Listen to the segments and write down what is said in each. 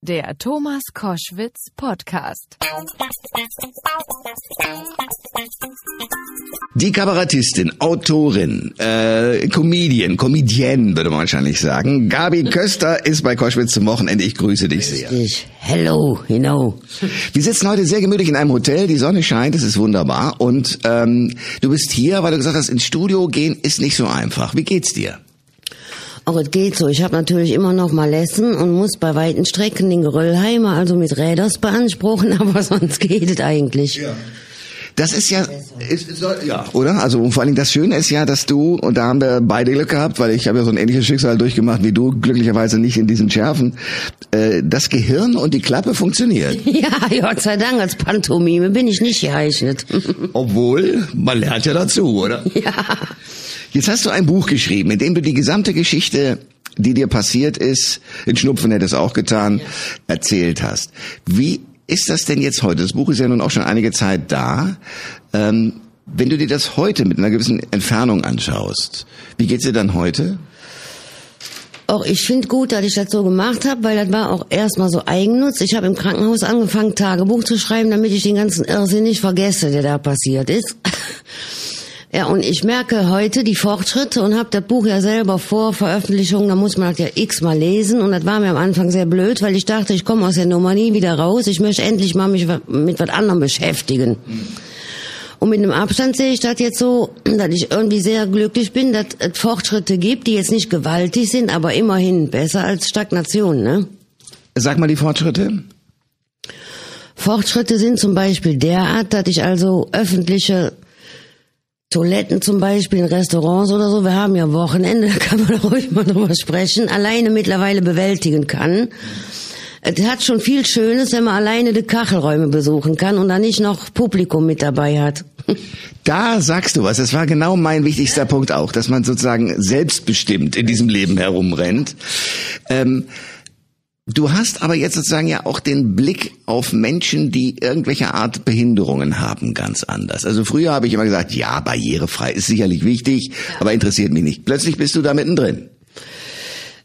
Der Thomas Koschwitz Podcast. Die Kabarettistin, Autorin, äh, Comedian, Comedienne würde man wahrscheinlich sagen. Gabi Köster ist bei Koschwitz zum Wochenende. Ich grüße dich sehr. Ich, hello, you know. Wir sitzen heute sehr gemütlich in einem Hotel. Die Sonne scheint, es ist wunderbar. Und ähm, du bist hier, weil du gesagt hast, ins Studio gehen ist nicht so einfach. Wie geht's dir? Auch es geht so. Ich habe natürlich immer noch mal Lessen und muss bei weiten Strecken den Geröllheimer also mit Räders beanspruchen, aber sonst geht es eigentlich. Ja. Das ist ja, ist, ist, ja, oder? Also vor allen Dingen das Schöne ist ja, dass du, und da haben wir beide Glück gehabt, weil ich habe ja so ein ähnliches Schicksal durchgemacht wie du, glücklicherweise nicht in diesen Schärfen, äh, das Gehirn und die Klappe funktioniert. Ja, Gott sei Dank, als Pantomime bin ich nicht geeignet. Obwohl, man lernt ja dazu, oder? Ja. Jetzt hast du ein Buch geschrieben, in dem du die gesamte Geschichte, die dir passiert ist, in Schnupfen hätte es auch getan, erzählt hast. Wie ist das denn jetzt heute? Das Buch ist ja nun auch schon einige Zeit da. Ähm, wenn du dir das heute mit einer gewissen Entfernung anschaust, wie geht's dir dann heute? Auch ich finde gut, dass ich das so gemacht habe, weil das war auch erstmal so Eigennutz. Ich habe im Krankenhaus angefangen, Tagebuch zu schreiben, damit ich den ganzen Irrsinn nicht vergesse, der da passiert ist. Ja, und ich merke heute die Fortschritte und habe das Buch ja selber vor Veröffentlichung, da muss man das ja x-mal lesen und das war mir am Anfang sehr blöd, weil ich dachte, ich komme aus der Nummer nie wieder raus, ich möchte endlich mal mich mit was anderem beschäftigen. Und mit dem Abstand sehe ich das jetzt so, dass ich irgendwie sehr glücklich bin, dass es Fortschritte gibt, die jetzt nicht gewaltig sind, aber immerhin besser als Stagnation, ne? Sag mal die Fortschritte. Fortschritte sind zum Beispiel derart, dass ich also öffentliche Toiletten zum Beispiel in Restaurants oder so, wir haben ja Wochenende, da kann man ruhig mal drüber sprechen, alleine mittlerweile bewältigen kann. Es hat schon viel Schönes, wenn man alleine die Kachelräume besuchen kann und dann nicht noch Publikum mit dabei hat. Da sagst du was. Das war genau mein wichtigster Punkt auch, dass man sozusagen selbstbestimmt in diesem Leben herumrennt. Ähm, Du hast aber jetzt sozusagen ja auch den Blick auf Menschen, die irgendwelche Art Behinderungen haben, ganz anders. Also früher habe ich immer gesagt, ja, barrierefrei ist sicherlich wichtig, aber interessiert mich nicht. Plötzlich bist du da mittendrin.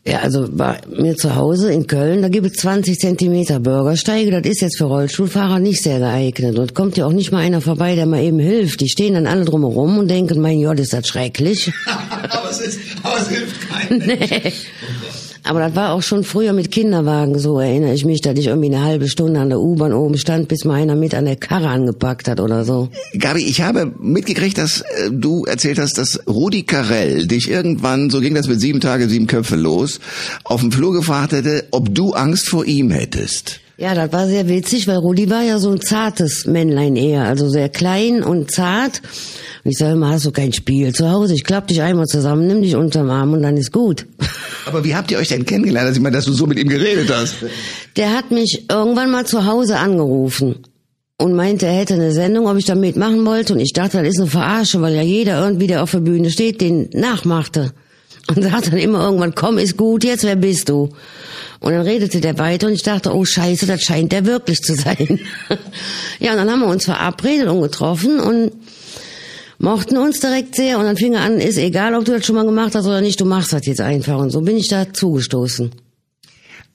Ja, also bei mir zu Hause in Köln, da gibt es 20 Zentimeter Bürgersteige. Das ist jetzt für Rollstuhlfahrer nicht sehr geeignet. Und kommt ja auch nicht mal einer vorbei, der mal eben hilft. Die stehen dann alle drumherum und denken, mein Gott, ist das schrecklich. aber, es ist, aber es hilft keinem. Nee. Aber das war auch schon früher mit Kinderwagen so, erinnere ich mich, dass ich irgendwie eine halbe Stunde an der U-Bahn oben stand, bis mal einer mit an der Karre angepackt hat oder so. Gabi, ich habe mitgekriegt, dass äh, du erzählt hast, dass Rudi Carell dich irgendwann, so ging das mit sieben Tage, sieben Köpfe los, auf dem Flur gefragt hätte, ob du Angst vor ihm hättest. Ja, das war sehr witzig, weil Rudi war ja so ein zartes Männlein eher, also sehr klein und zart. Und ich sage immer, hast du kein Spiel zu Hause? Ich klapp dich einmal zusammen, nimm dich unterm Arm und dann ist gut. Aber wie habt ihr euch denn kennengelernt? Also ich meine, dass du so mit ihm geredet hast. Der hat mich irgendwann mal zu Hause angerufen und meinte, er hätte eine Sendung, ob ich da mitmachen wollte. Und ich dachte, das ist eine Verarsche, weil ja jeder irgendwie, der auf der Bühne steht, den nachmachte. Und sagt dann immer irgendwann, komm, ist gut, jetzt wer bist du? Und dann redete der weiter und ich dachte, oh scheiße, das scheint der wirklich zu sein. ja, und dann haben wir uns verabredet und getroffen und mochten uns direkt sehr und dann fing er an, ist egal, ob du das schon mal gemacht hast oder nicht, du machst das jetzt einfach und so bin ich da zugestoßen.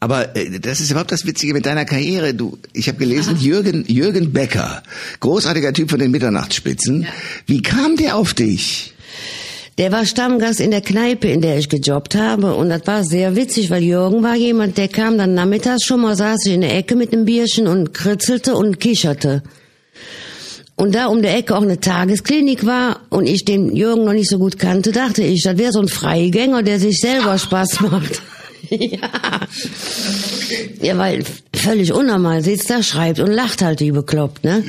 Aber äh, das ist überhaupt das Witzige mit deiner Karriere. Du, ich habe gelesen, Aha. Jürgen Jürgen Becker, großartiger Typ von den Mitternachtsspitzen. Ja. Wie kam der auf dich? Der war Stammgast in der Kneipe, in der ich gejobbt habe. Und das war sehr witzig, weil Jürgen war jemand, der kam dann nachmittags schon mal, saß ich in der Ecke mit einem Bierchen und kritzelte und kicherte. Und da um der Ecke auch eine Tagesklinik war und ich den Jürgen noch nicht so gut kannte, dachte ich, das wäre so ein Freigänger, der sich selber Spaß macht. ja. Ja, weil völlig unnormal sitzt da, schreibt und lacht halt wie bekloppt, ne?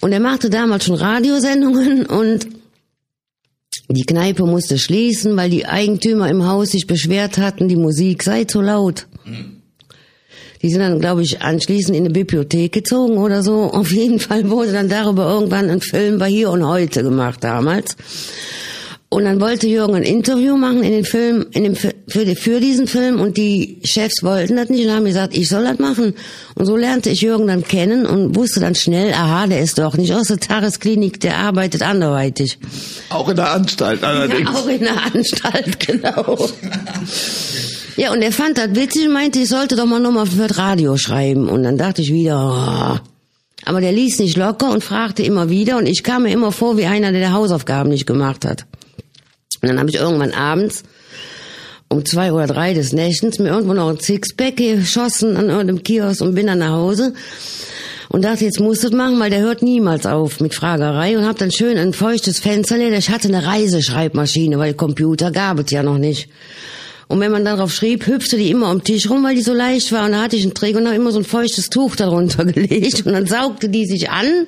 Und er machte damals schon Radiosendungen und die Kneipe musste schließen, weil die Eigentümer im Haus sich beschwert hatten, die Musik sei zu laut. Die sind dann, glaube ich, anschließend in eine Bibliothek gezogen oder so. Auf jeden Fall wurde dann darüber irgendwann ein Film bei Hier und Heute gemacht damals. Und dann wollte Jürgen ein Interview machen in den Film, in dem, für, für diesen Film und die Chefs wollten das nicht und haben gesagt, ich soll das machen. Und so lernte ich Jürgen dann kennen und wusste dann schnell, aha, der ist doch nicht aus der Tagesklinik, der arbeitet anderweitig. Auch in der Anstalt allerdings. Ja, auch in der Anstalt, genau. Ja, und er fand das witzig und meinte, ich sollte doch mal nochmal für das Radio schreiben. Und dann dachte ich wieder, oh. aber der ließ nicht locker und fragte immer wieder und ich kam mir immer vor wie einer, der die Hausaufgaben nicht gemacht hat. Und dann habe ich irgendwann abends um zwei oder drei des Nächtens mir irgendwo noch ein Sixpack geschossen an irgendeinem Kiosk und bin dann nach Hause und dachte, jetzt musst du machen, weil der hört niemals auf mit Fragerei und hab dann schön ein feuchtes Fenster leer. Ich hatte eine Reiseschreibmaschine, weil Computer gab es ja noch nicht. Und wenn man darauf schrieb, hüpfte die immer am Tisch rum, weil die so leicht war. Und da hatte ich einen Träger und habe immer so ein feuchtes Tuch darunter gelegt. Und dann saugte die sich an.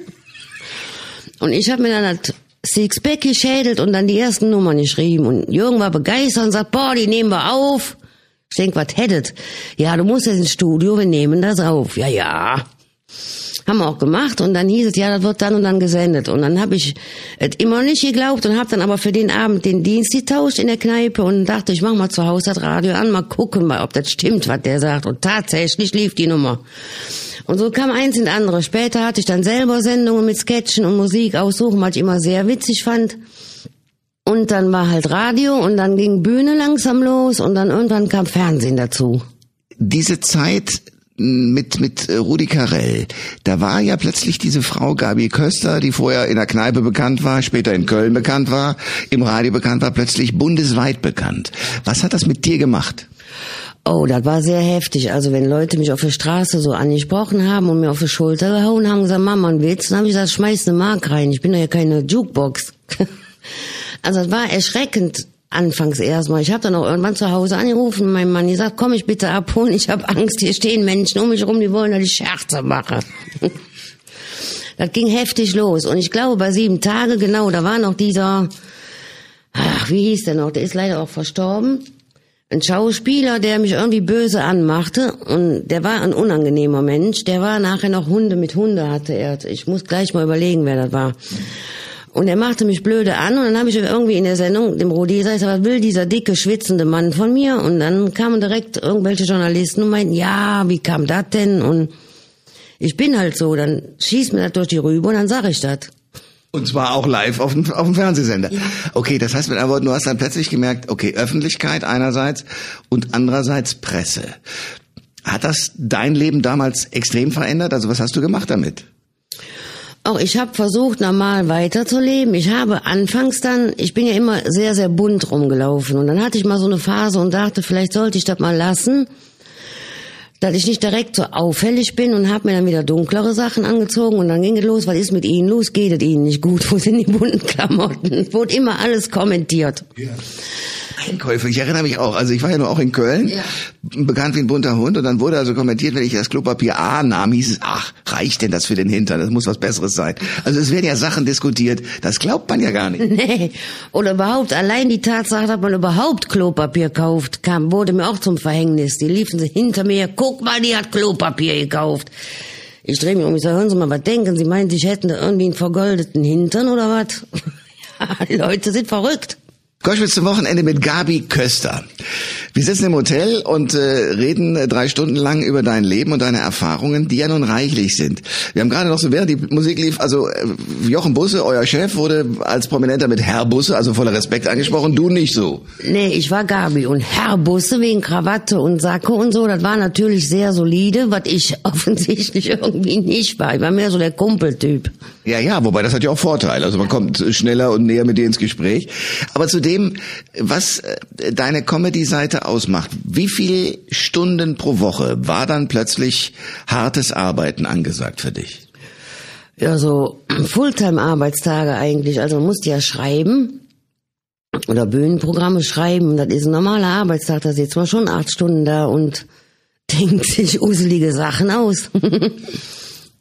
Und ich habe mir dann das Sixpack geschädelt und dann die ersten Nummern geschrieben. Und Jürgen war begeistert und sagt, boah, die nehmen wir auf. Ich denk, was hättet? Ja, du musst jetzt ins Studio, wir nehmen das auf. Ja, ja. Haben wir auch gemacht und dann hieß es, ja, das wird dann und dann gesendet. Und dann habe ich es immer nicht geglaubt und habe dann aber für den Abend den Dienst getauscht in der Kneipe und dachte, ich mach mal zu Hause das Radio an, mal gucken, mal, ob das stimmt, was der sagt. Und tatsächlich lief die Nummer. Und so kam eins in andere. Später hatte ich dann selber Sendungen mit Sketchen und Musik aussuchen, was ich immer sehr witzig fand. Und dann war halt Radio und dann ging Bühne langsam los und dann irgendwann kam Fernsehen dazu. Diese Zeit mit mit äh, Rudi Carell. Da war ja plötzlich diese Frau Gabi Köster, die vorher in der Kneipe bekannt war, später in Köln bekannt war, im Radio bekannt war, plötzlich bundesweit bekannt. Was hat das mit dir gemacht? Oh, das war sehr heftig. Also wenn Leute mich auf der Straße so angesprochen haben und mir auf die Schulter gehauen haben, gesagt, Mama, ein Witz, dann habe ich gesagt, schmeiß eine Mark rein. Ich bin doch ja keine Jukebox. also es war erschreckend Anfangs erstmal. Ich habe dann auch irgendwann zu Hause angerufen, mein Mann gesagt, komm ich bitte abholen, ich habe Angst, hier stehen Menschen um mich rum, die wollen, dass ich Scherze mache. das ging heftig los. Und ich glaube, bei sieben Tage, genau, da war noch dieser, ach, wie hieß der noch, der ist leider auch verstorben. Ein Schauspieler, der mich irgendwie böse anmachte und der war ein unangenehmer Mensch. Der war nachher noch Hunde mit Hunde hatte er. Ich muss gleich mal überlegen, wer das war. Und er machte mich blöde an und dann habe ich irgendwie in der Sendung dem Rudi gesagt, was will dieser dicke, schwitzende Mann von mir? Und dann kamen direkt irgendwelche Journalisten und meinten, ja, wie kam das denn? Und ich bin halt so, dann schießt mir das durch die Rübe und dann sag ich das. Und zwar auch live auf dem, auf dem Fernsehsender. Ja. Okay, das heißt mit anderen Worten, du hast dann plötzlich gemerkt, okay, Öffentlichkeit einerseits und andererseits Presse. Hat das dein Leben damals extrem verändert? Also was hast du gemacht damit? Auch ich habe versucht, normal weiterzuleben. Ich habe anfangs dann, ich bin ja immer sehr, sehr bunt rumgelaufen. Und dann hatte ich mal so eine Phase und dachte, vielleicht sollte ich das mal lassen, dass ich nicht direkt so auffällig bin und habe mir dann wieder dunklere Sachen angezogen. Und dann ging es los, was ist mit Ihnen los? Geht es Ihnen nicht gut? Wo sind die bunten Klamotten? Wurde immer alles kommentiert. Ja. Einkäufe. Ich erinnere mich auch. Also ich war ja nur auch in Köln, ja. bekannt wie ein bunter Hund. Und dann wurde also kommentiert, wenn ich das Klopapier A nahm, hieß es, ach, reicht denn das für den Hintern? Das muss was Besseres sein. Also es werden ja Sachen diskutiert, das glaubt man ja gar nicht. Nee. Oder überhaupt, allein die Tatsache, dass man überhaupt Klopapier kauft, kam, wurde mir auch zum Verhängnis. Die liefen hinter mir, guck mal, die hat Klopapier gekauft. Ich drehe mich um, ich sage, hören Sie mal, was denken Sie? Meinen Sie, ich hätte irgendwie einen vergoldeten Hintern oder was? ja, die Leute sind verrückt. Koschwitz zum Wochenende mit Gabi Köster. Wir sitzen im Hotel und äh, reden drei Stunden lang über dein Leben und deine Erfahrungen, die ja nun reichlich sind. Wir haben gerade noch so, während die Musik lief, also äh, Jochen Busse, euer Chef, wurde als Prominenter mit Herr Busse, also voller Respekt angesprochen, du nicht so. Nee, ich war Gabi und Herr Busse wegen Krawatte und Sacke und so, das war natürlich sehr solide, was ich offensichtlich irgendwie nicht war. Ich war mehr so der Kumpeltyp. Ja, ja, wobei das hat ja auch Vorteile. Also man kommt schneller und näher mit dir ins Gespräch. Aber zu dem, was äh, deine Comedy-Seite ausmacht, wie viele Stunden pro Woche war dann plötzlich hartes Arbeiten angesagt für dich? Ja, so Fulltime-Arbeitstage eigentlich. Also man musste ja schreiben oder Bühnenprogramme schreiben. Das ist ein normaler Arbeitstag. Da sitzt man schon acht Stunden da und denkt sich uselige Sachen aus.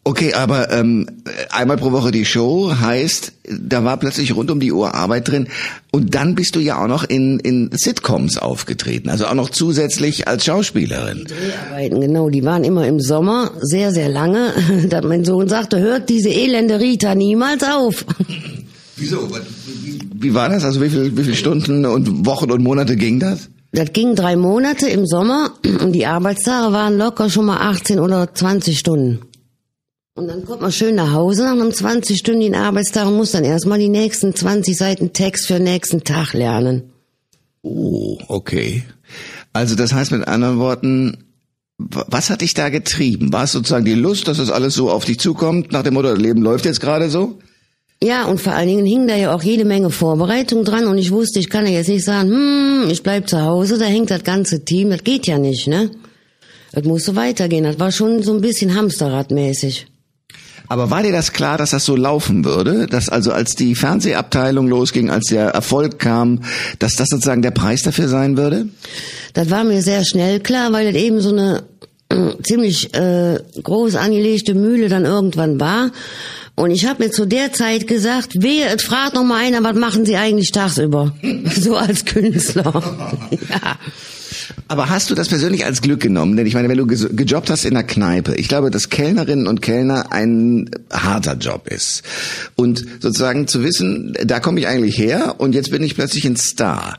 Okay, aber ähm, einmal pro Woche die Show heißt, da war plötzlich rund um die Uhr Arbeit drin und dann bist du ja auch noch in, in Sitcoms aufgetreten, also auch noch zusätzlich als Schauspielerin. Die Dreharbeiten, genau, die waren immer im Sommer, sehr, sehr lange. Da mein Sohn sagte, hört diese elende Rita niemals auf. Wieso? Wie war das? Also wie, viel, wie viele Stunden und Wochen und Monate ging das? Das ging drei Monate im Sommer und die Arbeitstage waren locker schon mal 18 oder 20 Stunden. Und dann kommt man schön nach Hause nach einem 20-stündigen Arbeitstag und muss dann erstmal die nächsten 20 Seiten Text für den nächsten Tag lernen. Oh, okay. Also das heißt mit anderen Worten, was hat dich da getrieben? War es sozusagen die Lust, dass das alles so auf dich zukommt, nach dem Motto, das Leben läuft jetzt gerade so? Ja, und vor allen Dingen hing da ja auch jede Menge Vorbereitung dran und ich wusste, ich kann ja jetzt nicht sagen, hm, ich bleib zu Hause, da hängt das ganze Team, das geht ja nicht, ne? Das musste weitergehen, das war schon so ein bisschen Hamsterradmäßig. Aber war dir das klar, dass das so laufen würde? Dass also als die Fernsehabteilung losging, als der Erfolg kam, dass das sozusagen der Preis dafür sein würde? Das war mir sehr schnell klar, weil das eben so eine äh, ziemlich äh, groß angelegte Mühle dann irgendwann war. Und ich habe mir zu der Zeit gesagt, wehe, es fragt noch mal einer, was machen Sie eigentlich tagsüber? so als Künstler. ja. Aber hast du das persönlich als Glück genommen? Denn ich meine, wenn du gejobbt hast in einer Kneipe, ich glaube, dass Kellnerinnen und Kellner ein harter Job ist. Und sozusagen zu wissen, da komme ich eigentlich her und jetzt bin ich plötzlich ein Star.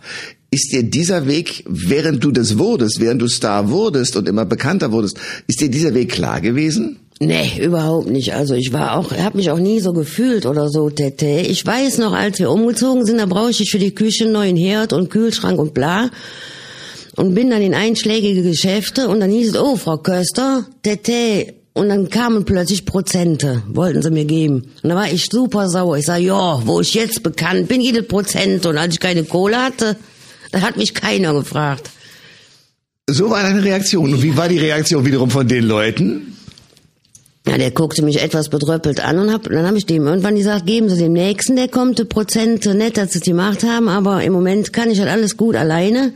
Ist dir dieser Weg, während du das wurdest, während du Star wurdest und immer bekannter wurdest, ist dir dieser Weg klar gewesen? Nee, überhaupt nicht. Also ich war auch, habe mich auch nie so gefühlt oder so, Tete. Ich weiß noch, als wir umgezogen sind, da brauchte ich für die Küche einen neuen Herd und Kühlschrank und bla und bin dann in einschlägige Geschäfte und dann hieß es, oh, Frau Köster, Tete. Und dann kamen plötzlich Prozente, wollten sie mir geben. Und da war ich super sauer. Ich sag, ja, wo ich jetzt bekannt bin, jede Prozent. Und als ich keine Kohle hatte, da hat mich keiner gefragt. So war deine Reaktion. Und wie war die Reaktion wiederum von den Leuten? Ja, der guckte mich etwas bedröppelt an und hab, dann habe ich dem irgendwann gesagt, geben Sie dem Nächsten, der kommt, Prozente, nett, dass Sie es gemacht haben, aber im Moment kann ich halt alles gut alleine.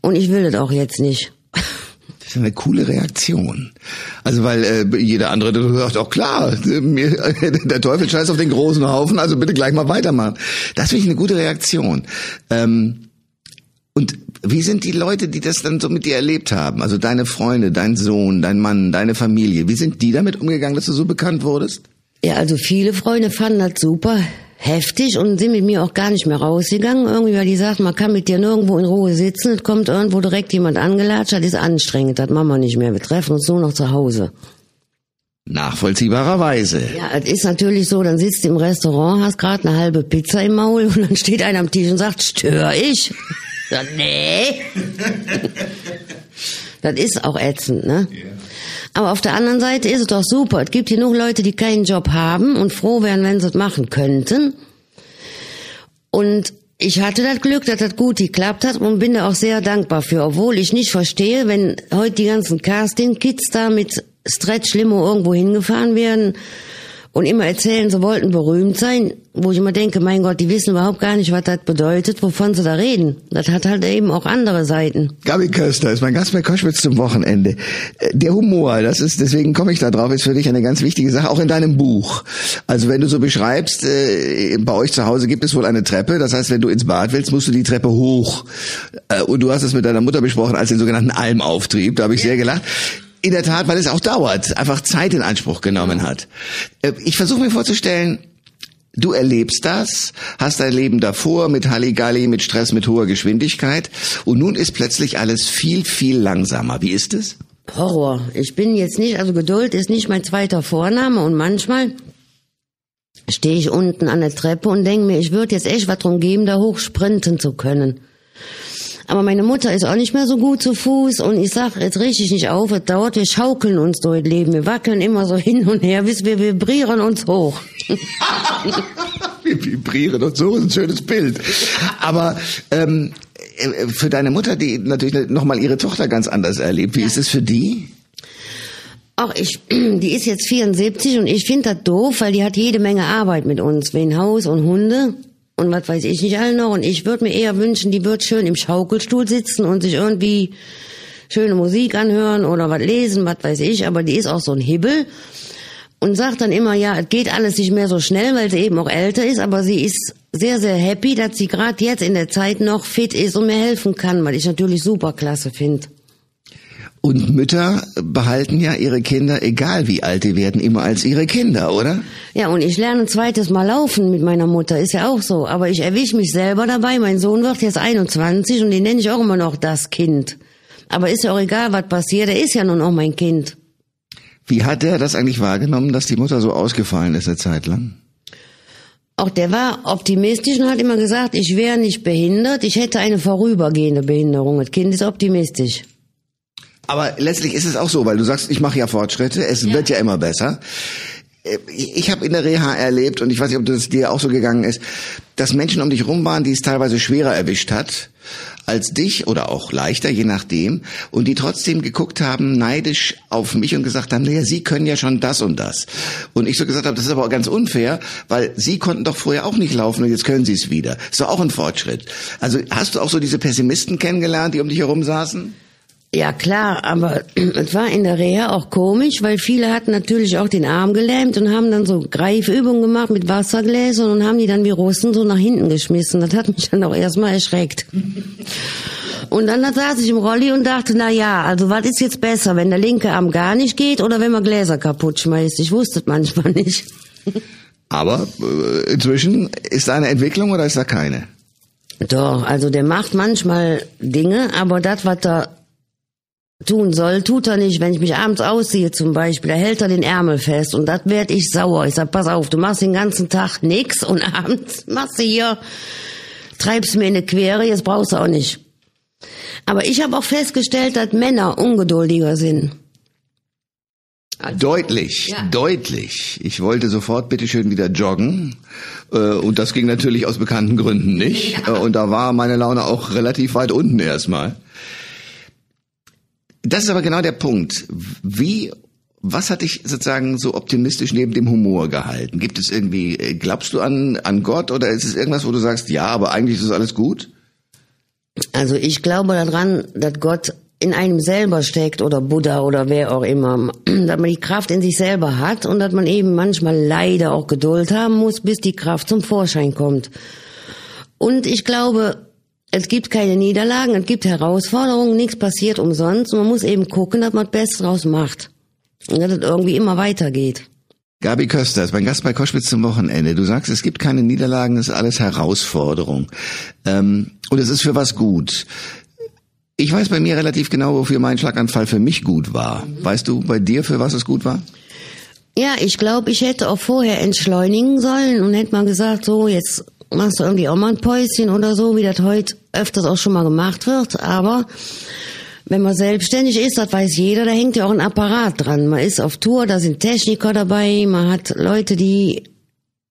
Und ich will das auch jetzt nicht. Das ist eine coole Reaktion. Also weil äh, jeder andere der sagt auch klar, mir, der Teufel scheißt auf den großen Haufen, also bitte gleich mal weitermachen. Das finde ich eine gute Reaktion. Ähm, und wie sind die Leute, die das dann so mit dir erlebt haben? Also deine Freunde, dein Sohn, dein Mann, deine Familie. Wie sind die damit umgegangen, dass du so bekannt wurdest? Ja, also viele Freunde fanden das super heftig und sind mit mir auch gar nicht mehr rausgegangen. Irgendwie, weil die sagten, man kann mit dir nirgendwo in Ruhe sitzen, es kommt irgendwo direkt jemand angelatscht, das ist anstrengend, das machen wir nicht mehr. Wir treffen uns nur noch zu Hause. Nachvollziehbarerweise. Ja, es ist natürlich so, dann sitzt du im Restaurant, hast gerade eine halbe Pizza im Maul und dann steht einer am Tisch und sagt, stör ich? Ja, nee. das ist auch ätzend, ne? Yeah. Aber auf der anderen Seite ist es doch super. Es gibt genug Leute, die keinen Job haben und froh wären, wenn sie es machen könnten. Und ich hatte das Glück, dass das gut geklappt hat und bin da auch sehr dankbar für, obwohl ich nicht verstehe, wenn heute die ganzen Casting-Kids da mit Stretch-Limo irgendwo hingefahren werden und immer erzählen, sie wollten berühmt sein, wo ich immer denke, mein Gott, die wissen überhaupt gar nicht, was das bedeutet, wovon sie da reden. Das hat halt eben auch andere Seiten. Gabi Köster ist mein Gast bei Koschwitz zum Wochenende. Äh, der Humor, das ist, deswegen komme ich da drauf, ist für dich eine ganz wichtige Sache, auch in deinem Buch. Also wenn du so beschreibst, äh, bei euch zu Hause gibt es wohl eine Treppe, das heißt, wenn du ins Bad willst, musst du die Treppe hoch. Äh, und du hast es mit deiner Mutter besprochen als den sogenannten Almauftrieb, da habe ich sehr gelacht. In der Tat, weil es auch dauert, einfach Zeit in Anspruch genommen hat. Äh, ich versuche mir vorzustellen, du erlebst das, hast dein Leben davor mit Halligalli, mit Stress, mit hoher Geschwindigkeit und nun ist plötzlich alles viel, viel langsamer. Wie ist es? Horror. Ich bin jetzt nicht, also Geduld ist nicht mein zweiter Vorname und manchmal stehe ich unten an der Treppe und denke mir, ich würde jetzt echt was drum geben, da hoch sprinten zu können. Aber meine Mutter ist auch nicht mehr so gut zu Fuß und ich sag, jetzt richtig nicht auf, es dauert, wir schaukeln uns durch das Leben. Wir wackeln immer so hin und her, bis wir vibrieren uns hoch. wir vibrieren uns hoch, ist ein schönes Bild. Aber ähm, äh, für deine Mutter, die natürlich nochmal ihre Tochter ganz anders erlebt, wie ja. ist es für die? Ach, ich, die ist jetzt 74 und ich finde das doof, weil die hat jede Menge Arbeit mit uns, wegen Haus und Hunde und was weiß ich nicht all noch. Und ich würde mir eher wünschen, die wird schön im Schaukelstuhl sitzen und sich irgendwie schöne Musik anhören oder was lesen, was weiß ich. Aber die ist auch so ein Hibbel und sagt dann immer, ja, es geht alles nicht mehr so schnell, weil sie eben auch älter ist. Aber sie ist sehr, sehr happy, dass sie gerade jetzt in der Zeit noch fit ist und mir helfen kann, weil ich natürlich super klasse finde. Und Mütter behalten ja ihre Kinder, egal wie alt die werden, immer als ihre Kinder, oder? Ja, und ich lerne ein zweites Mal laufen mit meiner Mutter, ist ja auch so. Aber ich erwische mich selber dabei. Mein Sohn wird jetzt 21 und den nenne ich auch immer noch das Kind. Aber ist ja auch egal, was passiert, er ist ja nun auch mein Kind. Wie hat er das eigentlich wahrgenommen, dass die Mutter so ausgefallen ist eine Zeit lang? Auch der war optimistisch und hat immer gesagt, ich wäre nicht behindert, ich hätte eine vorübergehende Behinderung. Das Kind ist optimistisch. Aber letztlich ist es auch so, weil du sagst, ich mache ja Fortschritte, es ja. wird ja immer besser. Äh, ich habe in der Reha erlebt, und ich weiß nicht, ob das dir auch so gegangen ist, dass Menschen um dich rum waren, die es teilweise schwerer erwischt hat als dich oder auch leichter, je nachdem, und die trotzdem geguckt haben, neidisch auf mich und gesagt haben, naja, sie können ja schon das und das. Und ich so gesagt habe, das ist aber auch ganz unfair, weil sie konnten doch vorher auch nicht laufen und jetzt können sie es wieder. Ist doch auch ein Fortschritt. Also hast du auch so diese Pessimisten kennengelernt, die um dich herum saßen? Ja klar, aber es war in der Reha auch komisch, weil viele hatten natürlich auch den Arm gelähmt und haben dann so Greifübungen gemacht mit Wassergläsern und haben die dann wie Russen so nach hinten geschmissen. Das hat mich dann auch erstmal erschreckt. Und dann saß ich im Rolli und dachte, na ja, also was ist jetzt besser, wenn der linke Arm gar nicht geht oder wenn man Gläser kaputt schmeißt? Ich wusste es manchmal nicht. Aber äh, inzwischen ist da eine Entwicklung oder ist da keine? Doch, also der macht manchmal Dinge, aber das, was er tun soll, tut er nicht. Wenn ich mich abends ausziehe zum Beispiel, da hält er den Ärmel fest und das werd ich sauer. Ich sag, pass auf, du machst den ganzen Tag nix und abends machst du hier, treibst mir in eine Quere, jetzt brauchst du auch nicht. Aber ich habe auch festgestellt, dass Männer ungeduldiger sind. Also, deutlich, ja. deutlich. Ich wollte sofort bitteschön wieder joggen. Äh, und das ging natürlich aus bekannten Gründen nicht. Ja. Äh, und da war meine Laune auch relativ weit unten erstmal. Das ist aber genau der Punkt. Wie was hat dich sozusagen so optimistisch neben dem Humor gehalten? Gibt es irgendwie, äh, glaubst du an, an Gott oder ist es irgendwas, wo du sagst, ja, aber eigentlich ist alles gut? Also ich glaube daran, dass Gott in einem selber steckt oder Buddha oder wer auch immer, dass man die Kraft in sich selber hat und dass man eben manchmal leider auch Geduld haben muss, bis die Kraft zum Vorschein kommt. Und ich glaube, es gibt keine Niederlagen, es gibt Herausforderungen, nichts passiert umsonst. Man muss eben gucken, dass man das Beste draus macht. Und dass es irgendwie immer weitergeht. Gabi Köster ist mein Gast bei Koschwitz zum Wochenende. Du sagst, es gibt keine Niederlagen, es ist alles Herausforderung. Ähm, und es ist für was gut. Ich weiß bei mir relativ genau, wofür mein Schlaganfall für mich gut war. Weißt du bei dir, für was es gut war? Ja, ich glaube, ich hätte auch vorher entschleunigen sollen und hätte mal gesagt, so, jetzt machst du irgendwie auch mal ein Päuschen oder so, wie das heute öfters auch schon mal gemacht wird. Aber wenn man selbstständig ist, das weiß jeder, da hängt ja auch ein Apparat dran. Man ist auf Tour, da sind Techniker dabei, man hat Leute, die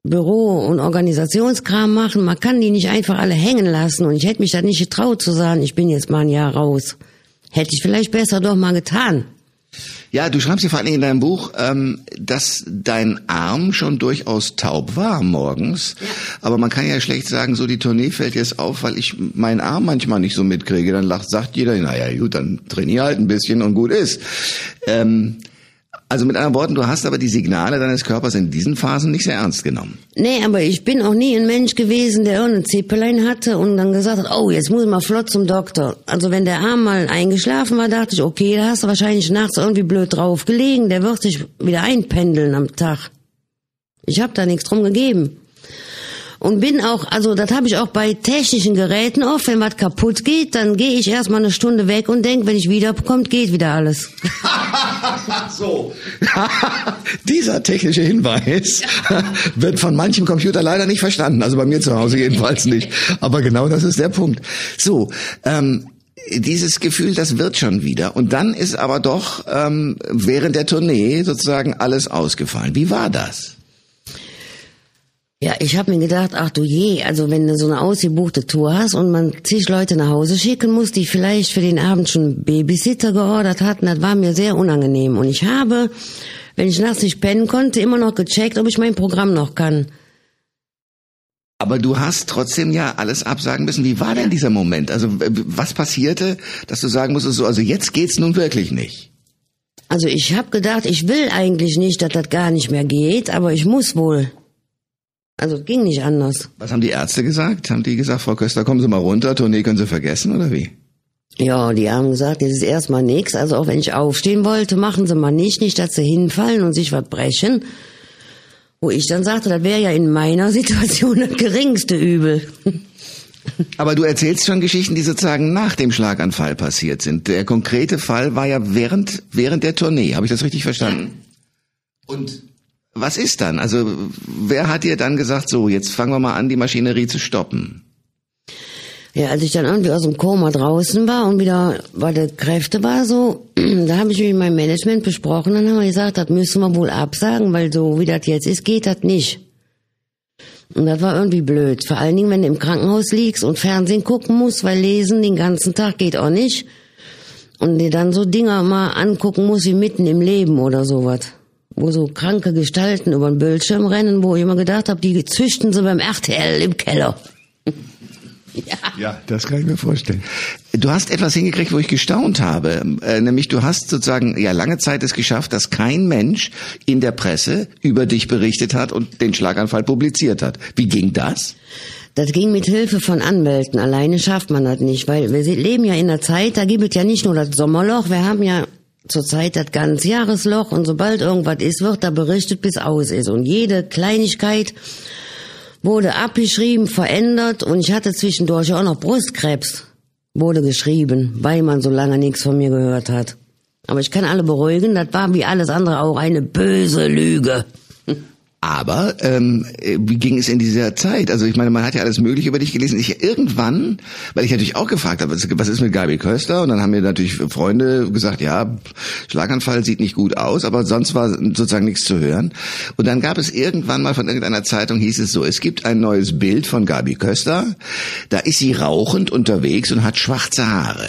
Büro- und Organisationskram machen. Man kann die nicht einfach alle hängen lassen. Und ich hätte mich da nicht getraut zu sagen, ich bin jetzt mal ein Jahr raus. Hätte ich vielleicht besser doch mal getan. Ja, du schreibst ja vor Dingen in deinem Buch, ähm, dass dein Arm schon durchaus taub war morgens. Ja. Aber man kann ja schlecht sagen, so die Tournee fällt jetzt auf, weil ich meinen Arm manchmal nicht so mitkriege. Dann lacht, sagt jeder, naja gut, dann trainier halt ein bisschen und gut ist. Ähm, also mit anderen Worten, du hast aber die Signale deines Körpers in diesen Phasen nicht sehr ernst genommen. Nee, aber ich bin auch nie ein Mensch gewesen, der irgendein Zippelein hatte und dann gesagt hat, oh, jetzt muss ich mal flott zum Doktor. Also wenn der Arm mal eingeschlafen war, dachte ich, okay, da hast du wahrscheinlich nachts irgendwie blöd drauf gelegen, der wird sich wieder einpendeln am Tag. Ich habe da nichts drum gegeben und bin auch, also das habe ich auch bei technischen Geräten oft, wenn was kaputt geht, dann gehe ich erstmal eine Stunde weg und denke, wenn ich wiederkomme, geht wieder alles. so. Dieser technische Hinweis wird von manchem Computer leider nicht verstanden, also bei mir zu Hause jedenfalls nicht. Aber genau das ist der Punkt. So, ähm, dieses Gefühl, das wird schon wieder. Und dann ist aber doch ähm, während der Tournee sozusagen alles ausgefallen. Wie war das? Ja, ich habe mir gedacht, ach du je, also wenn du so eine ausgebuchte Tour hast und man zig Leute nach Hause schicken muss, die vielleicht für den Abend schon Babysitter geordert hatten, das war mir sehr unangenehm. Und ich habe, wenn ich nachts nicht pennen konnte, immer noch gecheckt, ob ich mein Programm noch kann. Aber du hast trotzdem ja alles absagen müssen. Wie war denn dieser Moment? Also was passierte, dass du sagen musstest, so, also jetzt geht's nun wirklich nicht? Also ich habe gedacht, ich will eigentlich nicht, dass das gar nicht mehr geht, aber ich muss wohl. Also ging nicht anders. Was haben die Ärzte gesagt? Haben die gesagt, Frau Köster, kommen Sie mal runter, Tournee können Sie vergessen oder wie? Ja, die haben gesagt, das ist erstmal nichts. Also auch wenn ich aufstehen wollte, machen Sie mal nicht, nicht, dass Sie hinfallen und sich verbrechen. Wo ich dann sagte, das wäre ja in meiner Situation das geringste Übel. Aber du erzählst schon Geschichten, die sozusagen nach dem Schlaganfall passiert sind. Der konkrete Fall war ja während, während der Tournee. Habe ich das richtig verstanden? Und was ist dann? Also wer hat dir dann gesagt, so jetzt fangen wir mal an, die Maschinerie zu stoppen? Ja, als ich dann irgendwie aus dem Koma draußen war und wieder bei der Kräfte war, so, da habe ich mit meinem Management besprochen, dann haben wir gesagt, das müssen wir wohl absagen, weil so wie das jetzt ist, geht das nicht. Und das war irgendwie blöd. Vor allen Dingen, wenn du im Krankenhaus liegst und Fernsehen gucken musst, weil lesen den ganzen Tag geht auch nicht. Und dir dann so Dinger mal angucken musst wie mitten im Leben oder sowas. Wo so kranke Gestalten über den Bildschirm rennen, wo ich immer gedacht habe, die züchten sie beim RTL im Keller. Ja. ja, das kann ich mir vorstellen. Du hast etwas hingekriegt, wo ich gestaunt habe, äh, nämlich du hast sozusagen ja lange Zeit es geschafft, dass kein Mensch in der Presse über dich berichtet hat und den Schlaganfall publiziert hat. Wie ging das? Das ging mit Hilfe von Anwälten. Alleine schafft man das nicht, weil wir leben ja in einer Zeit, da gibt es ja nicht nur das Sommerloch, wir haben ja zurzeit das ganze Jahresloch und sobald irgendwas ist, wird da berichtet, bis aus ist. Und jede Kleinigkeit wurde abgeschrieben, verändert und ich hatte zwischendurch auch noch Brustkrebs, wurde geschrieben, weil man so lange nichts von mir gehört hat. Aber ich kann alle beruhigen, das war wie alles andere auch eine böse Lüge. Aber ähm, wie ging es in dieser Zeit? Also ich meine, man hat ja alles Mögliche über dich gelesen. Ich irgendwann, weil ich natürlich auch gefragt habe, was ist mit Gabi Köster? Und dann haben mir natürlich Freunde gesagt, ja, Schlaganfall sieht nicht gut aus, aber sonst war sozusagen nichts zu hören. Und dann gab es irgendwann mal von irgendeiner Zeitung hieß es so, es gibt ein neues Bild von Gabi Köster. Da ist sie rauchend unterwegs und hat schwarze Haare.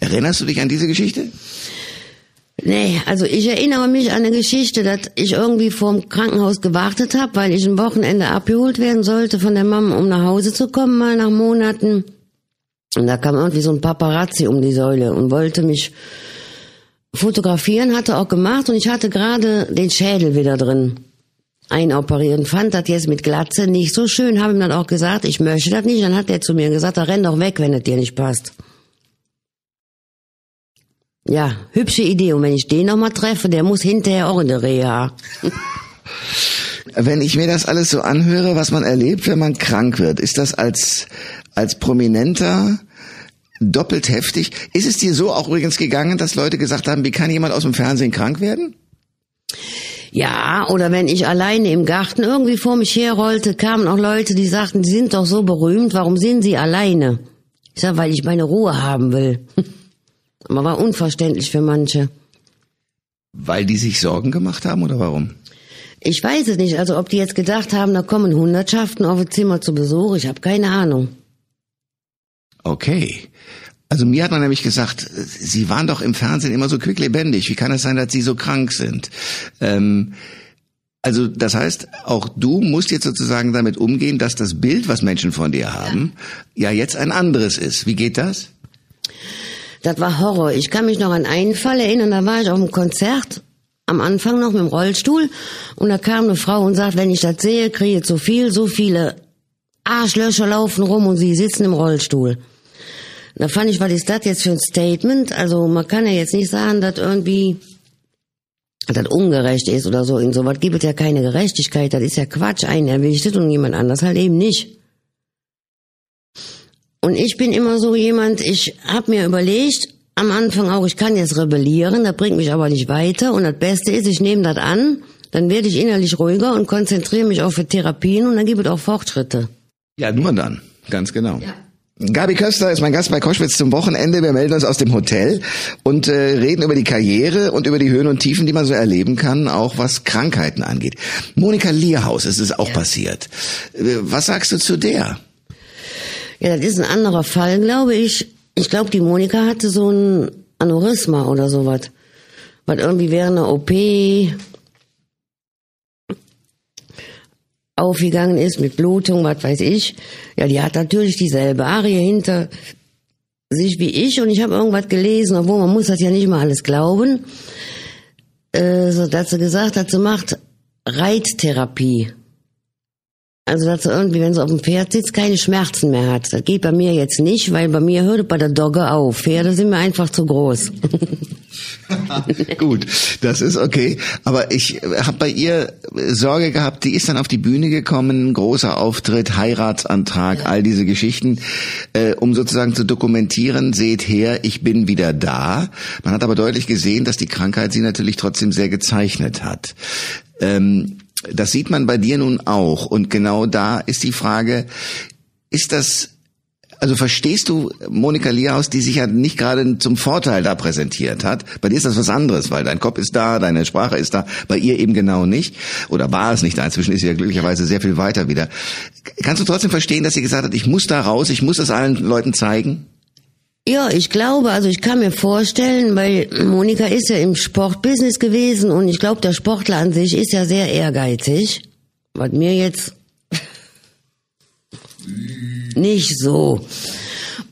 Erinnerst du dich an diese Geschichte? Nee, also ich erinnere mich an eine Geschichte, dass ich irgendwie vorm Krankenhaus gewartet habe, weil ich ein Wochenende abgeholt werden sollte von der Mama, um nach Hause zu kommen, mal nach Monaten. Und da kam irgendwie so ein Paparazzi um die Säule und wollte mich fotografieren, hatte auch gemacht und ich hatte gerade den Schädel wieder drin einoperieren, fand das jetzt mit Glatze nicht so schön, habe ihm dann auch gesagt, ich möchte das nicht. Dann hat er zu mir gesagt, da renn doch weg, wenn es dir nicht passt. Ja, hübsche Idee. Und wenn ich den nochmal treffe, der muss hinterher auch in der Reha. wenn ich mir das alles so anhöre, was man erlebt, wenn man krank wird, ist das als, als Prominenter doppelt heftig. Ist es dir so auch übrigens gegangen, dass Leute gesagt haben, wie kann jemand aus dem Fernsehen krank werden? Ja, oder wenn ich alleine im Garten irgendwie vor mich herrollte, kamen auch Leute, die sagten, die sind doch so berühmt, warum sind sie alleine? Ich sag, weil ich meine Ruhe haben will. Aber war unverständlich für manche. Weil die sich Sorgen gemacht haben oder warum? Ich weiß es nicht. Also ob die jetzt gedacht haben, da kommen Hundertschaften auf ein Zimmer zu Besuch, ich habe keine Ahnung. Okay. Also mir hat man nämlich gesagt, Sie waren doch im Fernsehen immer so quicklebendig. Wie kann es sein, dass Sie so krank sind? Ähm, also das heißt, auch du musst jetzt sozusagen damit umgehen, dass das Bild, was Menschen von dir haben, ja, ja jetzt ein anderes ist. Wie geht das? Das war Horror. Ich kann mich noch an einen Fall erinnern, da war ich auf einem Konzert, am Anfang noch mit dem Rollstuhl, und da kam eine Frau und sagt, wenn ich das sehe, kriege ich zu viel, so viele Arschlöcher laufen rum und sie sitzen im Rollstuhl. Da fand ich, was ist das jetzt für ein Statement? Also man kann ja jetzt nicht sagen, dass irgendwie das ungerecht ist oder so. In sowas gibt es ja keine Gerechtigkeit. Das ist ja Quatsch. Einen erwichtet und jemand anders halt eben nicht. Und ich bin immer so jemand, ich habe mir überlegt, am Anfang auch, ich kann jetzt rebellieren, das bringt mich aber nicht weiter. Und das Beste ist, ich nehme das an, dann werde ich innerlich ruhiger und konzentriere mich auf Therapien und dann gibt es auch Fortschritte. Ja, nur dann, ganz genau. Ja. Gabi Köster ist mein Gast bei Koschwitz zum Wochenende. Wir melden uns aus dem Hotel und äh, reden über die Karriere und über die Höhen und Tiefen, die man so erleben kann, auch was Krankheiten angeht. Monika Lierhaus ist es auch ja. passiert. Äh, was sagst du zu der? Ja, das ist ein anderer Fall, glaube ich. Ich glaube, die Monika hatte so ein Aneurysma oder sowas. Was irgendwie während einer OP aufgegangen ist mit Blutung, was weiß ich. Ja, die hat natürlich dieselbe Arie hinter sich wie ich und ich habe irgendwas gelesen, obwohl man muss das ja nicht mal alles glauben, äh, so dass sie gesagt hat, sie macht Reittherapie. Also, dass irgendwie, wenn sie auf dem Pferd sitzt, keine Schmerzen mehr hat. Das geht bei mir jetzt nicht, weil bei mir hört bei der Dogge auf. Pferde sind mir einfach zu groß. Gut, das ist okay. Aber ich habe bei ihr Sorge gehabt, die ist dann auf die Bühne gekommen, großer Auftritt, Heiratsantrag, ja. all diese Geschichten, äh, um sozusagen zu dokumentieren, seht her, ich bin wieder da. Man hat aber deutlich gesehen, dass die Krankheit sie natürlich trotzdem sehr gezeichnet hat. Ähm, das sieht man bei dir nun auch. Und genau da ist die Frage, ist das also verstehst du Monika Lierhaus, die sich ja nicht gerade zum Vorteil da präsentiert hat? Bei dir ist das was anderes, weil dein Kopf ist da, deine Sprache ist da, bei ihr eben genau nicht. Oder war es nicht da? Inzwischen ist sie ja glücklicherweise sehr viel weiter wieder. Kannst du trotzdem verstehen, dass sie gesagt hat, ich muss da raus, ich muss es allen Leuten zeigen? Ja, ich glaube, also ich kann mir vorstellen, weil Monika ist ja im Sportbusiness gewesen und ich glaube, der Sportler an sich ist ja sehr ehrgeizig. Was mir jetzt nicht so.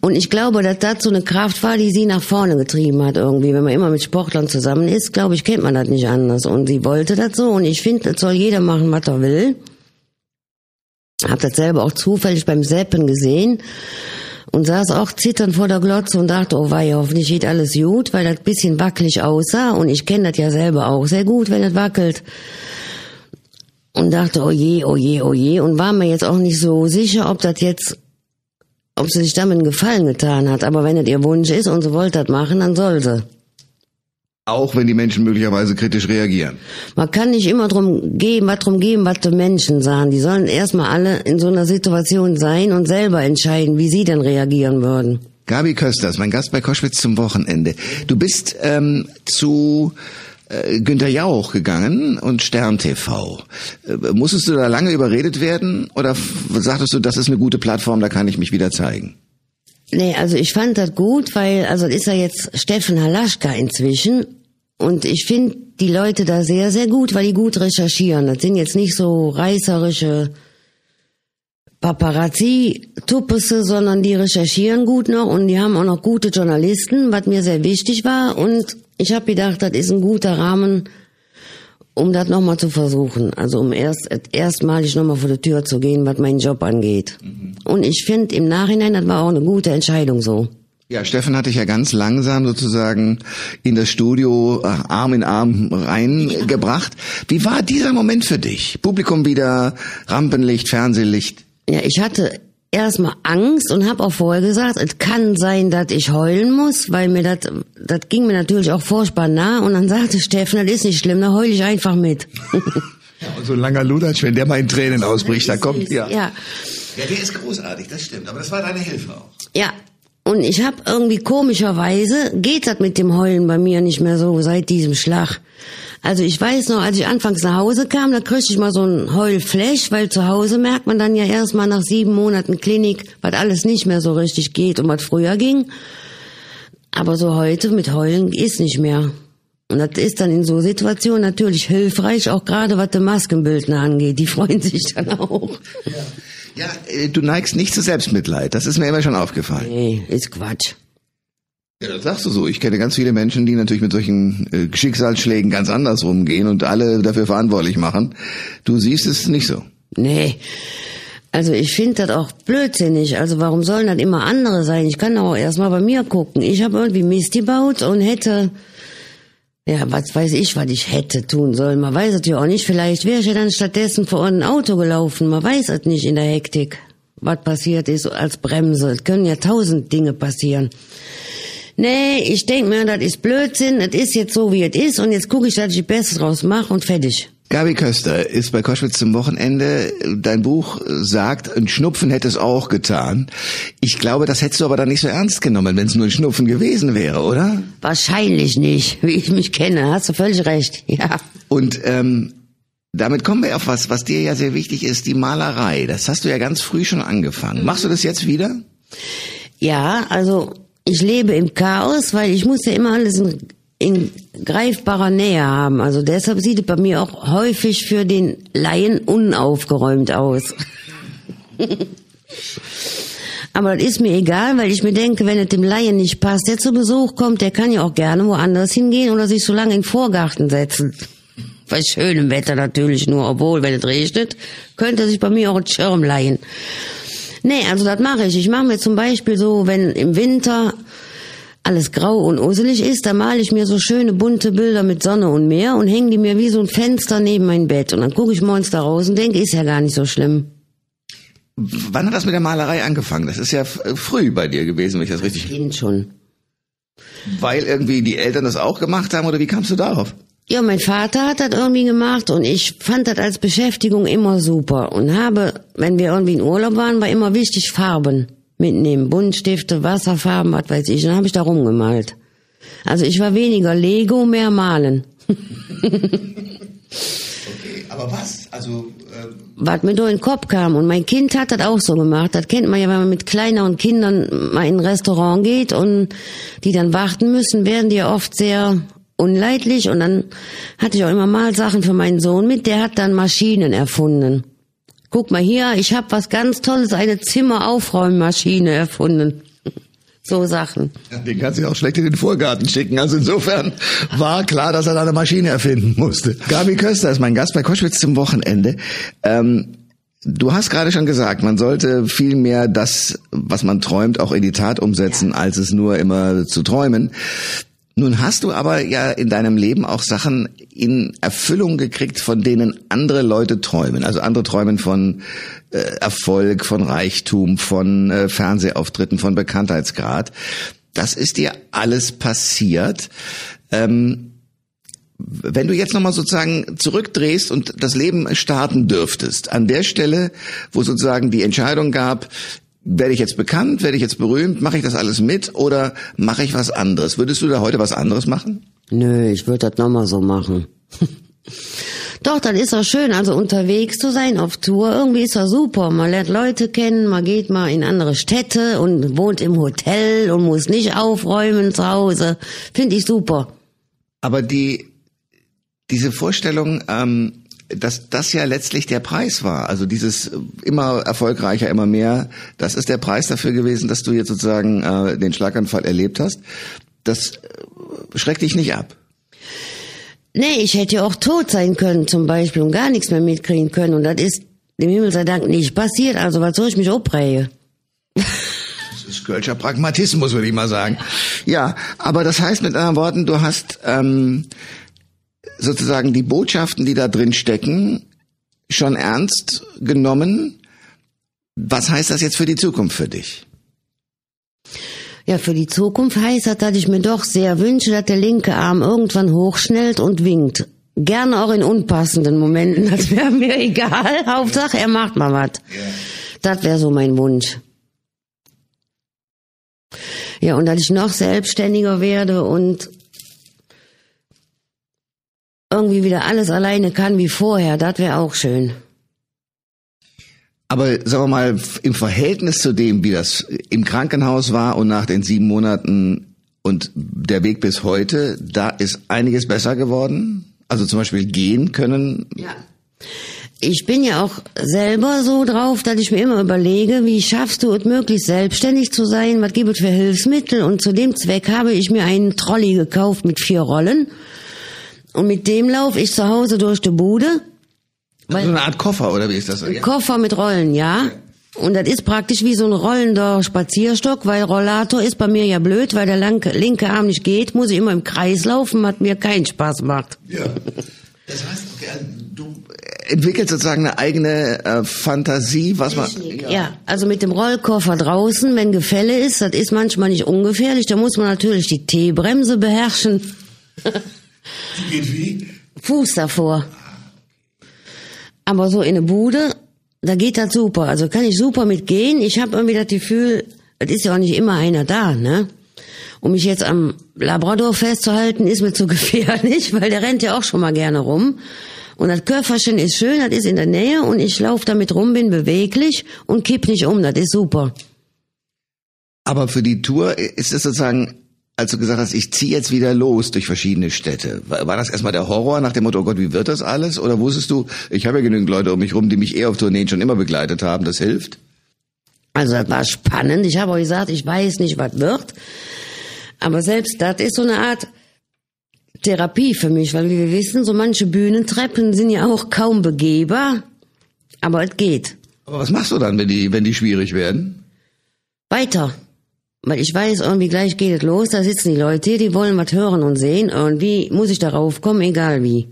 Und ich glaube, dass das so eine Kraft war, die sie nach vorne getrieben hat irgendwie. Wenn man immer mit Sportlern zusammen ist, glaube ich, kennt man das nicht anders. Und sie wollte das so. Und ich finde, das soll jeder machen, was er will. Hab das selber auch zufällig beim Seppen gesehen und saß auch zitternd vor der Glotze und dachte, oh wei, hoffentlich geht alles gut, weil das bisschen wackelig aussah und ich kenne das ja selber auch sehr gut, wenn es wackelt. Und dachte, oh je, oh je, oh je und war mir jetzt auch nicht so sicher, ob das jetzt ob sie sich damit einen Gefallen getan hat. Aber wenn es ihr Wunsch ist und sie wollte das machen, dann soll sie. Auch wenn die Menschen möglicherweise kritisch reagieren. Man kann nicht immer drum geben, was drum geben, was die Menschen sagen. Die sollen erstmal alle in so einer Situation sein und selber entscheiden, wie sie denn reagieren würden. Gabi Kösters, mein Gast bei Koschwitz zum Wochenende. Du bist ähm, zu äh, Günter Jauch gegangen und Stern TV. Äh, musstest du da lange überredet werden oder sagtest du, das ist eine gute Plattform, da kann ich mich wieder zeigen? Nee, also ich fand das gut, weil, also ist ja jetzt Steffen Halaschka inzwischen. Und ich finde die Leute da sehr, sehr gut, weil die gut recherchieren. Das sind jetzt nicht so reißerische Paparazzi-Tuppese, sondern die recherchieren gut noch. Und die haben auch noch gute Journalisten, was mir sehr wichtig war. Und ich habe gedacht, das ist ein guter Rahmen, um das nochmal zu versuchen. Also um erst erstmalig nochmal vor die Tür zu gehen, was meinen Job angeht. Mhm. Und ich finde im Nachhinein, das war auch eine gute Entscheidung so. Ja, Steffen hatte ich ja ganz langsam sozusagen in das Studio äh, Arm in Arm reingebracht. Ja. Wie war dieser Moment für dich? Publikum wieder, Rampenlicht, Fernsehlicht? Ja, ich hatte erstmal Angst und habe auch vorher gesagt, es kann sein, dass ich heulen muss, weil mir das, das ging mir natürlich auch furchtbar nah. Und dann sagte Steffen, das ist nicht schlimm, da heule ich einfach mit. ja, und so ein langer Ludatsch, wenn der mal in Tränen ausbricht, da kommt, ja. ja. Ja, der ist großartig, das stimmt. Aber das war deine Hilfe auch. Ja. Und ich habe irgendwie komischerweise, geht das mit dem Heulen bei mir nicht mehr so seit diesem Schlag. Also ich weiß noch, als ich anfangs nach Hause kam, da kriegte ich mal so ein Heulflash, weil zu Hause merkt man dann ja erstmal nach sieben Monaten Klinik, was alles nicht mehr so richtig geht und was früher ging. Aber so heute mit Heulen ist nicht mehr. Und das ist dann in so Situationen natürlich hilfreich, auch gerade was die Maskenbildner angeht. Die freuen sich dann auch. Ja. Ja, äh, du neigst nicht zu Selbstmitleid. Das ist mir immer schon aufgefallen. Nee, ist Quatsch. Ja, das sagst du so. Ich kenne ganz viele Menschen, die natürlich mit solchen äh, Schicksalsschlägen ganz anders rumgehen und alle dafür verantwortlich machen. Du siehst es nicht so. Nee. Also ich finde das auch blödsinnig. Also warum sollen das immer andere sein? Ich kann auch erstmal bei mir gucken. Ich habe irgendwie Mist gebaut und hätte, ja, was weiß ich, was ich hätte tun sollen. Man weiß es ja auch nicht. Vielleicht wäre ich ja dann stattdessen vor ein Auto gelaufen. Man weiß es nicht in der Hektik, was passiert ist als Bremse. Es können ja tausend Dinge passieren nee, ich denk mir, das ist Blödsinn, es ist jetzt so, wie es ist und jetzt gucke ich, dass ich das Beste draus mache und fertig. Gabi Köster ist bei Koschwitz zum Wochenende. Dein Buch sagt, ein Schnupfen hätte es auch getan. Ich glaube, das hättest du aber dann nicht so ernst genommen, wenn es nur ein Schnupfen gewesen wäre, oder? Wahrscheinlich nicht, wie ich mich kenne. Hast du völlig recht, ja. Und ähm, damit kommen wir auf was, was dir ja sehr wichtig ist, die Malerei. Das hast du ja ganz früh schon angefangen. Machst du das jetzt wieder? Ja, also ich lebe im Chaos, weil ich muss ja immer alles in, in greifbarer Nähe haben. Also deshalb sieht es bei mir auch häufig für den Laien unaufgeräumt aus. Aber das ist mir egal, weil ich mir denke, wenn es dem Laien nicht passt, der zu Besuch kommt, der kann ja auch gerne woanders hingehen oder sich so lange in den Vorgarten setzen. Bei schönem Wetter natürlich nur, obwohl, wenn es regnet, könnte er sich bei mir auch einen Schirm leihen. Nee, also das mache ich. Ich mache mir zum Beispiel so, wenn im Winter alles grau und uselig ist, da male ich mir so schöne bunte Bilder mit Sonne und Meer und hänge die mir wie so ein Fenster neben mein Bett. Und dann gucke ich morgens da raus und denke, ist ja gar nicht so schlimm. Wann hat das mit der Malerei angefangen? Das ist ja früh bei dir gewesen, wenn ich das richtig... Kind schon. Weil irgendwie die Eltern das auch gemacht haben oder wie kamst du darauf? Ja, mein Vater hat das irgendwie gemacht und ich fand das als Beschäftigung immer super und habe, wenn wir irgendwie in Urlaub waren, war immer wichtig Farben mitnehmen, Buntstifte, Wasserfarben, was weiß ich, und dann habe ich da rumgemalt. Also ich war weniger Lego, mehr malen. Okay, aber was? Also äh, was mir durch den Kopf kam. Und mein Kind hat das auch so gemacht. Das kennt man ja, wenn man mit kleineren Kindern mal in ein Restaurant geht und die dann warten müssen, werden die ja oft sehr unleidlich. Und dann hatte ich auch immer mal Sachen für meinen Sohn mit. Der hat dann Maschinen erfunden. Guck mal hier, ich habe was ganz Tolles, eine Zimmeraufräummaschine erfunden. So Sachen. den kannst du auch schlecht in den Vorgarten schicken. Also insofern war klar, dass er da eine Maschine erfinden musste. Gabi Köster ist mein Gast bei Koschwitz zum Wochenende. Ähm, Du hast gerade schon gesagt, man sollte viel mehr das, was man träumt, auch in die Tat umsetzen, als es nur immer zu träumen. Nun hast du aber ja in deinem Leben auch Sachen in Erfüllung gekriegt, von denen andere Leute träumen. Also andere träumen von äh, Erfolg, von Reichtum, von äh, Fernsehauftritten, von Bekanntheitsgrad. Das ist dir alles passiert. Ähm, wenn du jetzt nochmal sozusagen zurückdrehst und das Leben starten dürftest, an der Stelle, wo sozusagen die Entscheidung gab, werde ich jetzt bekannt, werde ich jetzt berühmt, mache ich das alles mit oder mache ich was anderes? Würdest du da heute was anderes machen? Nö, ich würde das nochmal so machen. Doch, dann ist doch schön, also unterwegs zu sein auf Tour. Irgendwie ist doch super. Man lernt Leute kennen, man geht mal in andere Städte und wohnt im Hotel und muss nicht aufräumen zu Hause. Finde ich super. Aber die diese Vorstellung, ähm, dass das ja letztlich der Preis war, also dieses immer erfolgreicher, immer mehr, das ist der Preis dafür gewesen, dass du jetzt sozusagen äh, den Schlaganfall erlebt hast. Das äh, schreckt dich nicht ab. Nee, ich hätte auch tot sein können zum Beispiel und gar nichts mehr mitkriegen können. Und das ist dem Himmel sei Dank nicht passiert. Also was soll ich mich aufregen? Das ist Kölscher Pragmatismus, würde ich mal sagen. Ja, aber das heißt mit anderen Worten, du hast ähm, sozusagen die Botschaften, die da drin stecken, schon ernst genommen. Was heißt das jetzt für die Zukunft für dich? Ja, für die Zukunft heißt das, dass ich mir doch sehr wünsche, dass der linke Arm irgendwann hochschnellt und winkt. Gerne auch in unpassenden Momenten, das wäre mir egal. Hauptsache, er macht mal was. Das wäre so mein Wunsch. Ja, und dass ich noch selbstständiger werde und irgendwie wieder alles alleine kann wie vorher, das wäre auch schön. Aber sagen wir mal, im Verhältnis zu dem, wie das im Krankenhaus war und nach den sieben Monaten und der Weg bis heute, da ist einiges besser geworden. Also zum Beispiel gehen können. Ja. Ich bin ja auch selber so drauf, dass ich mir immer überlege, wie schaffst du es möglichst selbstständig zu sein, was gibt es für Hilfsmittel und zu dem Zweck habe ich mir einen Trolley gekauft mit vier Rollen und mit dem laufe ich zu Hause durch die Bude. so eine Art Koffer, oder wie ist das? Ein Koffer mit Rollen, ja. Und das ist praktisch wie so ein rollender Spazierstock, weil Rollator ist bei mir ja blöd, weil der lanke, linke Arm nicht geht, muss ich immer im Kreis laufen, was mir keinen Spaß macht. Ja. Das heißt, okay, du entwickelst sozusagen eine eigene äh, Fantasie, was man. Ja. ja, also mit dem Rollkoffer draußen, wenn Gefälle ist, das ist manchmal nicht ungefährlich, da muss man natürlich die T-Bremse beherrschen. Die geht wie? Fuß davor. Aber so in eine Bude, da geht das super. Also kann ich super mitgehen. Ich habe irgendwie das Gefühl, es ist ja auch nicht immer einer da, ne? Um mich jetzt am Labrador festzuhalten, ist mir zu gefährlich, weil der rennt ja auch schon mal gerne rum. Und das Köfferchen ist schön, das ist in der Nähe und ich laufe damit rum, bin beweglich und kipp nicht um, das ist super. Aber für die Tour ist es sozusagen als du gesagt hast, ich ziehe jetzt wieder los durch verschiedene Städte, war, war das erstmal der Horror nach dem Motto, oh Gott, wie wird das alles? Oder wusstest du, ich habe ja genügend Leute um mich rum, die mich eher auf Tourneen schon immer begleitet haben, das hilft? Also das war spannend. Ich habe euch gesagt, ich weiß nicht, was wird. Aber selbst das ist so eine Art Therapie für mich, weil wie wir wissen, so manche Bühnentreppen sind ja auch kaum begehbar. Aber es geht. Aber was machst du dann, wenn die, wenn die schwierig werden? Weiter. Weil ich weiß, irgendwie gleich geht es los, da sitzen die Leute, die wollen was hören und sehen. Irgendwie muss ich darauf kommen, egal wie.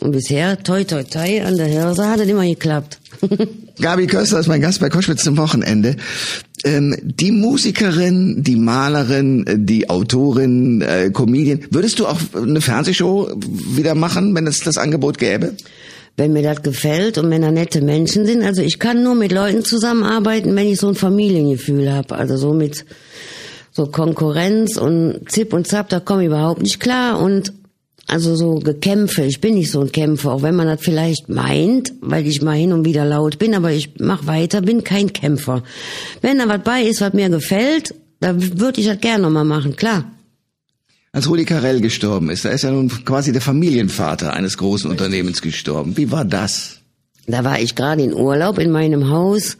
Und bisher, toi toi toi, an der Hirse hat es immer geklappt. Gabi Köster ist mein Gast bei Koschwitz zum Wochenende. Ähm, die Musikerin, die Malerin, äh, die Autorin, äh, Comedian, würdest du auch eine Fernsehshow wieder machen, wenn es das Angebot gäbe? Wenn mir das gefällt und wenn da nette Menschen sind. Also ich kann nur mit Leuten zusammenarbeiten, wenn ich so ein Familiengefühl habe. Also so mit so Konkurrenz und Zip und Zap, da komme ich überhaupt nicht klar. Und also so Gekämpfe, ich bin nicht so ein Kämpfer, auch wenn man das vielleicht meint, weil ich mal hin und wieder laut bin, aber ich mach weiter, bin kein Kämpfer. Wenn da was bei ist, was mir gefällt, dann würde ich das gerne nochmal machen, klar. Als Rudi Carell gestorben ist, da ist ja nun quasi der Familienvater eines großen Unternehmens gestorben. Wie war das? Da war ich gerade in Urlaub in meinem Haus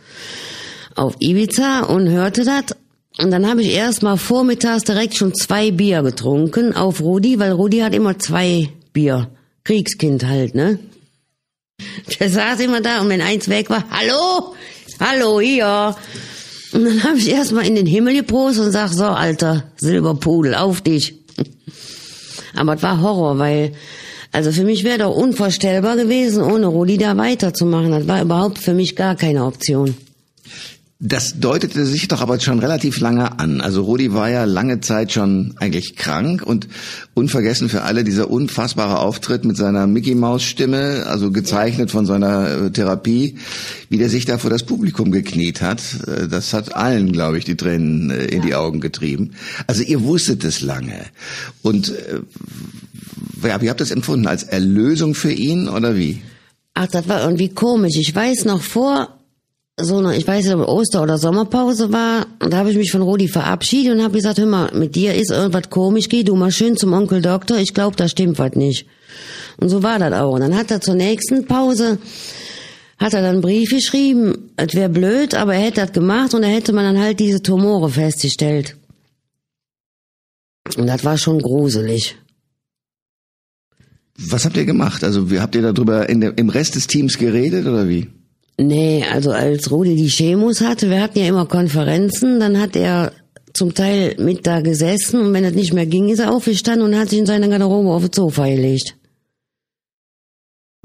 auf Ibiza und hörte das. Und dann habe ich erst mal vormittags direkt schon zwei Bier getrunken auf Rudi, weil Rudi hat immer zwei Bier. Kriegskind halt, ne? Der saß immer da und wenn eins weg war, hallo, hallo, hier. Und dann habe ich erst mal in den Himmel geprost und sag, so, alter Silberpudel, auf dich. Aber es war Horror, weil, also für mich wäre doch unvorstellbar gewesen, ohne Rudi da weiterzumachen. Das war überhaupt für mich gar keine Option. Das deutete sich doch aber schon relativ lange an. Also Rudi war ja lange Zeit schon eigentlich krank und unvergessen für alle dieser unfassbare Auftritt mit seiner Mickey Maus Stimme, also gezeichnet von seiner äh, Therapie, wie der sich da vor das Publikum gekniet hat. Äh, das hat allen, glaube ich, die Tränen äh, in die Augen getrieben. Also ihr wusstet es lange. Und ja, wie habt ihr das empfunden? Als Erlösung für ihn oder wie? Ach, das war irgendwie komisch. Ich weiß noch vor so eine, ich weiß nicht, ob Oster- oder Sommerpause war, und da habe ich mich von Rudi verabschiedet und habe gesagt, hör mal, mit dir ist irgendwas komisch, geh du mal schön zum Onkel Doktor, ich glaube, da stimmt was nicht. Und so war das auch. Und dann hat er zur nächsten Pause, hat er dann einen Brief geschrieben, es wäre blöd, aber er hätte das gemacht und da hätte man dann halt diese Tumore festgestellt. Und das war schon gruselig. Was habt ihr gemacht? Also, wie habt ihr darüber in der, im Rest des Teams geredet oder wie? Nee, also als Rudi die Chemos hatte, wir hatten ja immer Konferenzen, dann hat er zum Teil mit da gesessen und wenn es nicht mehr ging, ist er aufgestanden und hat sich in seine Garderobe auf das Sofa gelegt.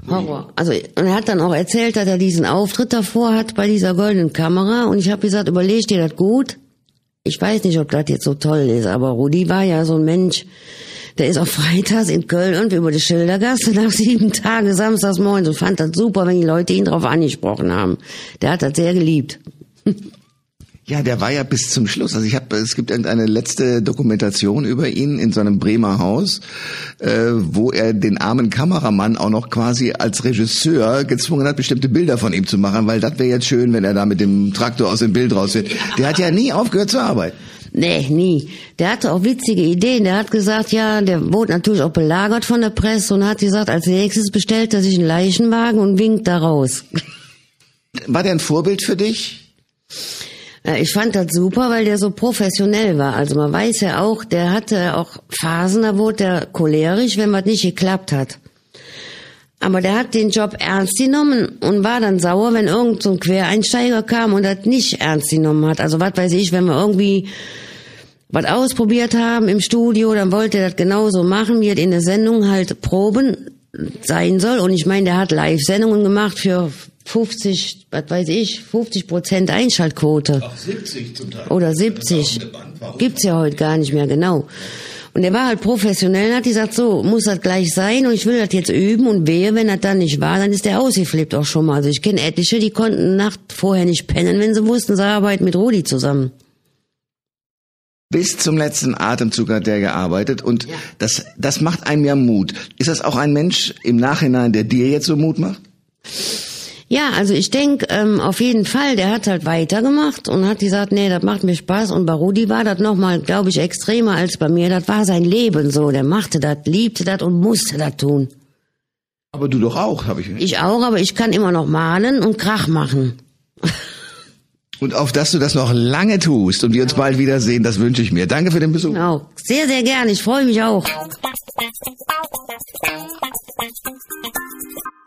Horror. Also und er hat dann auch erzählt, dass er diesen Auftritt davor hat bei dieser goldenen Kamera und ich habe gesagt, überleg dir das gut. Ich weiß nicht, ob das jetzt so toll ist, aber Rudi war ja so ein Mensch, der ist auch freitags in Köln und über die Schildergasse nach sieben Tagen samstags morgens und fand das super, wenn die Leute ihn darauf angesprochen haben. Der hat das sehr geliebt. Ja, der war ja bis zum Schluss. Also ich habe, es gibt eine letzte Dokumentation über ihn in seinem Bremer Haus, äh, wo er den armen Kameramann auch noch quasi als Regisseur gezwungen hat, bestimmte Bilder von ihm zu machen, weil das wäre jetzt schön, wenn er da mit dem Traktor aus dem Bild raus wird. Der hat ja nie aufgehört zu arbeiten. Nee, nie. Der hatte auch witzige Ideen. Der hat gesagt, ja, der wurde natürlich auch belagert von der Presse und hat gesagt, als nächstes bestellt er sich einen Leichenwagen und winkt da raus. War der ein Vorbild für dich? Ich fand das super, weil der so professionell war. Also man weiß ja auch, der hatte auch Phasen, da wurde der cholerisch, wenn was nicht geklappt hat. Aber der hat den Job ernst genommen und war dann sauer, wenn irgend so ein Quereinsteiger kam und das nicht ernst genommen hat. Also was weiß ich, wenn wir irgendwie was ausprobiert haben im Studio, dann wollte er das genauso machen, wie er in der Sendung halt Proben sein soll. Und ich meine, der hat Live-Sendungen gemacht für 50, was weiß ich, 50 Prozent Einschaltquote. Ach, 70 zum Teil. Oder 70. Gibt's ja heute gar nicht mehr, genau. Und er war halt professionell und hat gesagt, so muss das gleich sein und ich will das jetzt üben und wehe, wenn das dann nicht war, dann ist der ausgeflippt auch schon mal. Also ich kenne etliche, die konnten Nacht vorher nicht pennen, wenn sie wussten, sie arbeiten mit Rudi zusammen. Bis zum letzten Atemzug hat der gearbeitet und ja. das, das macht einem ja Mut. Ist das auch ein Mensch im Nachhinein, der dir jetzt so Mut macht? Ja, also ich denk ähm, auf jeden Fall, der hat halt weitergemacht und hat gesagt, nee, das macht mir Spaß. Und bei Rudi war das nochmal, glaube ich, extremer als bei mir. Das war sein Leben so. Der machte das, liebte das und musste das tun. Aber du doch auch, habe ich. Ich auch, aber ich kann immer noch malen und Krach machen. Und auf dass du das noch lange tust und wir uns bald wiedersehen, das wünsche ich mir. Danke für den Besuch. Genau. Sehr, sehr gern. Ich freue mich auch.